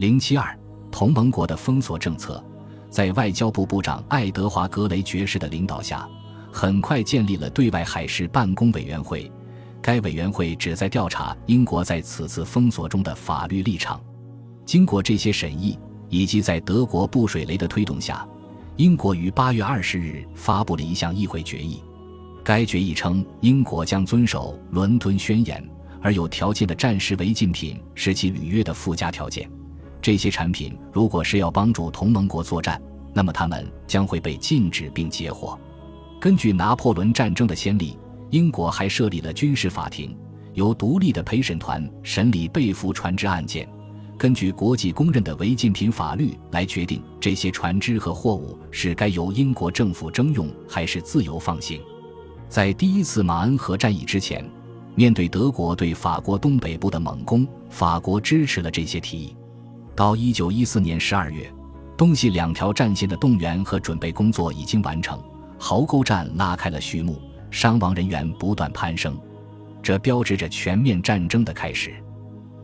零七二，同盟国的封锁政策，在外交部部长爱德华·格雷爵士的领导下，很快建立了对外海事办公委员会。该委员会旨在调查英国在此次封锁中的法律立场。经过这些审议，以及在德国布水雷的推动下，英国于八月二十日发布了一项议会决议。该决议称，英国将遵守《伦敦宣言》，而有条件的战时违禁品是其履约的附加条件。这些产品如果是要帮助同盟国作战，那么他们将会被禁止并截获。根据拿破仑战争的先例。英国还设立了军事法庭，由独立的陪审团审理被俘船只案件，根据国际公认的违禁品法律来决定这些船只和货物是该由英国政府征用还是自由放行。在第一次马恩河战役之前，面对德国对法国东北部的猛攻，法国支持了这些提议。到一九一四年十二月，东西两条战线的动员和准备工作已经完成，壕沟战拉开了序幕。伤亡人员不断攀升，这标志着全面战争的开始。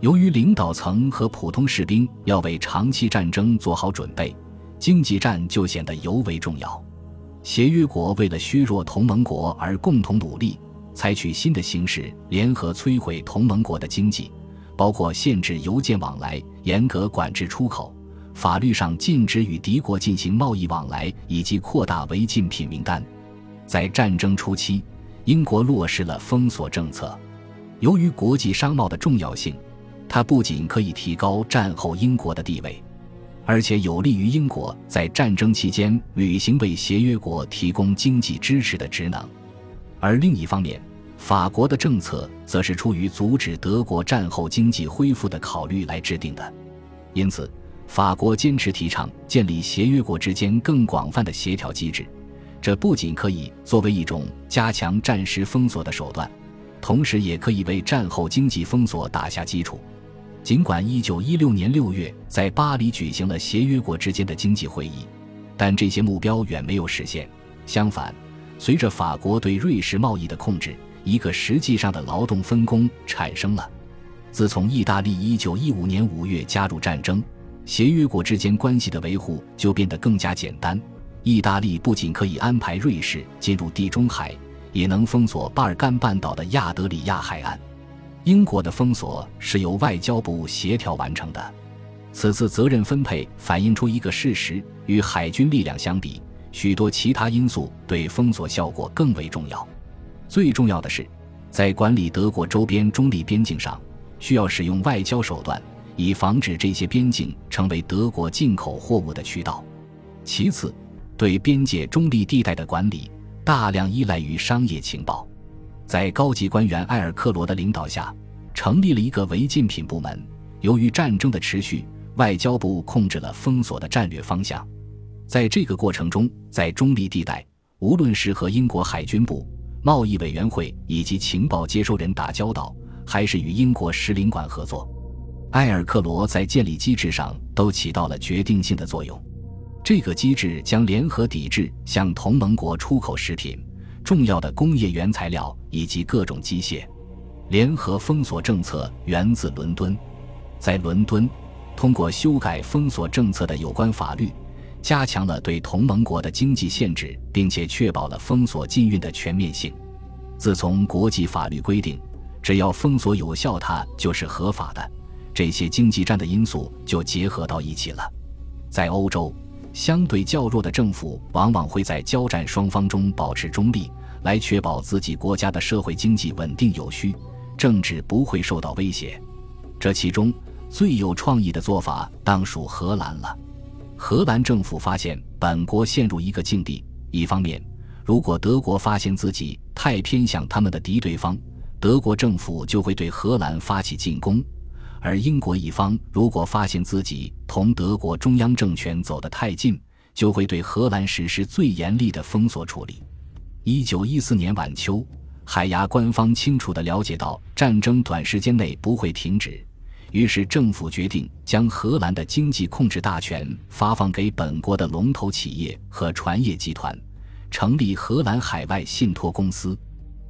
由于领导层和普通士兵要为长期战争做好准备，经济战就显得尤为重要。协约国为了削弱同盟国而共同努力，采取新的形式，联合摧毁同盟国的经济，包括限制邮件往来、严格管制出口、法律上禁止与敌国进行贸易往来，以及扩大违禁品名单。在战争初期，英国落实了封锁政策。由于国际商贸的重要性，它不仅可以提高战后英国的地位，而且有利于英国在战争期间履行为协约国提供经济支持的职能。而另一方面，法国的政策则是出于阻止德国战后经济恢复的考虑来制定的。因此，法国坚持提倡建立协约国之间更广泛的协调机制。这不仅可以作为一种加强战时封锁的手段，同时也可以为战后经济封锁打下基础。尽管1916年6月在巴黎举行了协约国之间的经济会议，但这些目标远没有实现。相反，随着法国对瑞士贸易的控制，一个实际上的劳动分工产生了。自从意大利1915年5月加入战争，协约国之间关系的维护就变得更加简单。意大利不仅可以安排瑞士进入地中海，也能封锁巴尔干半岛的亚德里亚海岸。英国的封锁是由外交部协调完成的。此次责任分配反映出一个事实：与海军力量相比，许多其他因素对封锁效果更为重要。最重要的是，在管理德国周边中立边境上，需要使用外交手段，以防止这些边境成为德国进口货物的渠道。其次，对边界中立地带的管理大量依赖于商业情报，在高级官员埃尔克罗的领导下，成立了一个违禁品部门。由于战争的持续，外交部控制了封锁的战略方向。在这个过程中，在中立地带，无论是和英国海军部、贸易委员会以及情报接收人打交道，还是与英国使领馆合作，埃尔克罗在建立机制上都起到了决定性的作用。这个机制将联合抵制向同盟国出口食品、重要的工业原材料以及各种机械。联合封锁政策源自伦敦，在伦敦，通过修改封锁政策的有关法律，加强了对同盟国的经济限制，并且确保了封锁禁运的全面性。自从国际法律规定，只要封锁有效，它就是合法的，这些经济战的因素就结合到一起了。在欧洲。相对较弱的政府往往会在交战双方中保持中立，来确保自己国家的社会经济稳定有序，政治不会受到威胁。这其中最有创意的做法当属荷兰了。荷兰政府发现本国陷入一个境地：一方面，如果德国发现自己太偏向他们的敌对方，德国政府就会对荷兰发起进攻。而英国一方如果发现自己同德国中央政权走得太近，就会对荷兰实施最严厉的封锁处理。一九一四年晚秋，海牙官方清楚地了解到战争短时间内不会停止，于是政府决定将荷兰的经济控制大权发放给本国的龙头企业和船业集团，成立荷兰海外信托公司。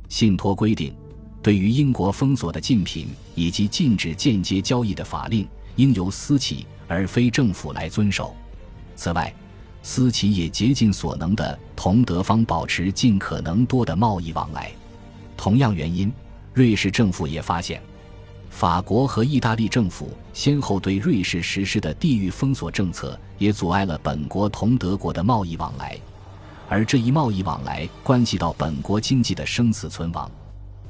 信托规定。对于英国封锁的禁品以及禁止间接交易的法令，应由私企而非政府来遵守。此外，私企也竭尽所能地同德方保持尽可能多的贸易往来。同样原因，瑞士政府也发现，法国和意大利政府先后对瑞士实施的地域封锁政策，也阻碍了本国同德国的贸易往来。而这一贸易往来关系到本国经济的生死存亡，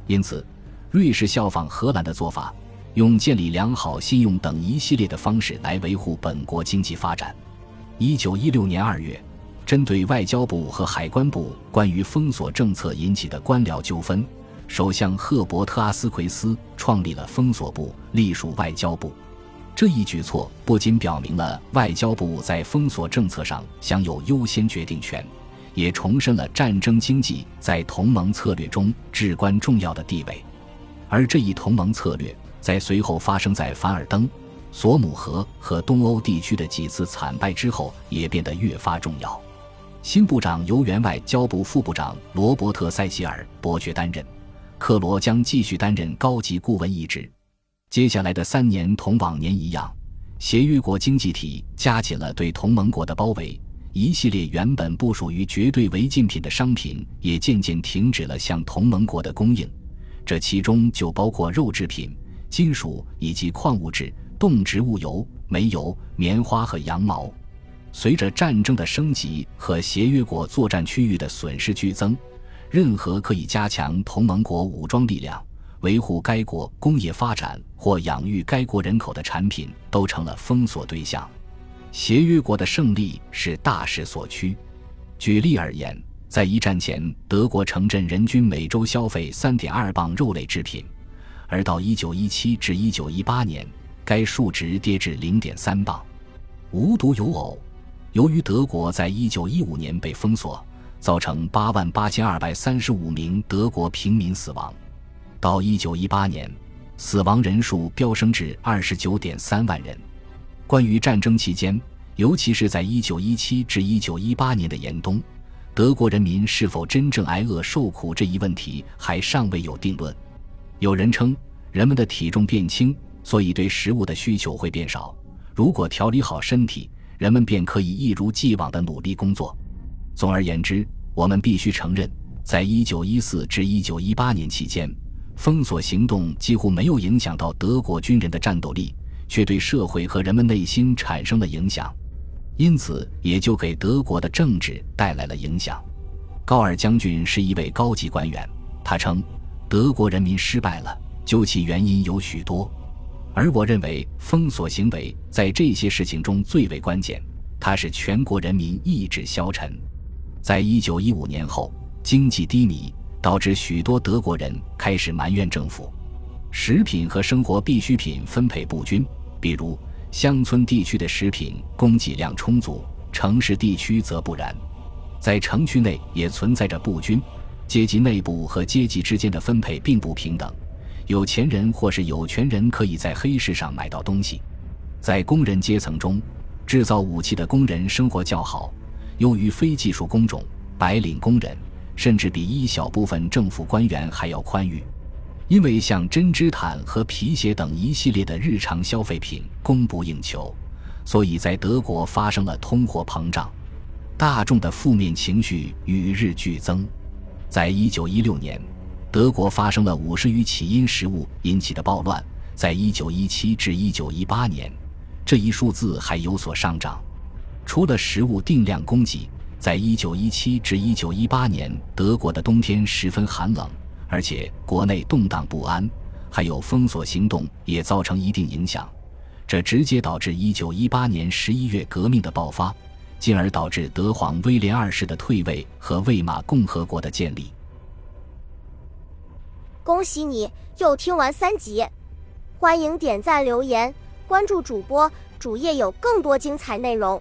因此，瑞士效仿荷兰的做法，用建立良好信用等一系列的方式来维护本国经济发展。一九一六年二月，针对外交部和海关部关于封锁政策引起的官僚纠纷，首相赫伯特阿斯奎斯创立了封锁部，隶属外交部。这一举措不仅表明了外交部在封锁政策上享有优先决定权，也重申了战争经济在同盟策略中至关重要的地位。而这一同盟策略在随后发生在凡尔登。索姆河和东欧地区的几次惨败之后，也变得越发重要。新部长由原外交部副部长罗伯特·塞西尔伯爵担任，克罗将继续担任高级顾问一职。接下来的三年同往年一样，协约国经济体加紧了对同盟国的包围，一系列原本不属于绝对违禁品的商品也渐渐停止了向同盟国的供应，这其中就包括肉制品、金属以及矿物质。动植物油、煤油、棉花和羊毛，随着战争的升级和协约国作战区域的损失剧增，任何可以加强同盟国武装力量、维护该国工业发展或养育该国人口的产品都成了封锁对象。协约国的胜利是大势所趋。举例而言，在一战前，德国城镇人均每周消费三点二磅肉类制品，而到一九一七至一九一八年。该数值跌至零点三磅。无独有偶，由于德国在一九一五年被封锁，造成八万八千二百三十五名德国平民死亡。到一九一八年，死亡人数飙升至二十九点三万人。关于战争期间，尤其是在一九一七至一九一八年的严冬，德国人民是否真正挨饿受苦这一问题还尚未有定论。有人称，人们的体重变轻。所以，对食物的需求会变少。如果调理好身体，人们便可以一如既往的努力工作。总而言之，我们必须承认，在一九一四至一九一八年期间，封锁行动几乎没有影响到德国军人的战斗力，却对社会和人们内心产生了影响，因此也就给德国的政治带来了影响。高尔将军是一位高级官员，他称，德国人民失败了，究其原因有许多。而我认为，封锁行为在这些事情中最为关键。它使全国人民意志消沉。在一九一五年后，经济低迷导致许多德国人开始埋怨政府。食品和生活必需品分配不均，比如乡村地区的食品供给量充足，城市地区则不然。在城区内也存在着不均，阶级内部和阶级之间的分配并不平等。有钱人或是有权人可以在黑市上买到东西，在工人阶层中，制造武器的工人生活较好；由于非技术工种，白领工人甚至比一小部分政府官员还要宽裕。因为像针织毯和皮鞋等一系列的日常消费品供不应求，所以在德国发生了通货膨胀，大众的负面情绪与日俱增。在一九一六年。德国发生了五十余起因食物引起的暴乱，在一九一七至一九一八年，这一数字还有所上涨。除了食物定量供给，在一九一七至一九一八年，德国的冬天十分寒冷，而且国内动荡不安，还有封锁行动也造成一定影响，这直接导致一九一八年十一月革命的爆发，进而导致德皇威廉二世的退位和魏玛共和国的建立。恭喜你又听完三集，欢迎点赞、留言、关注主播，主页有更多精彩内容。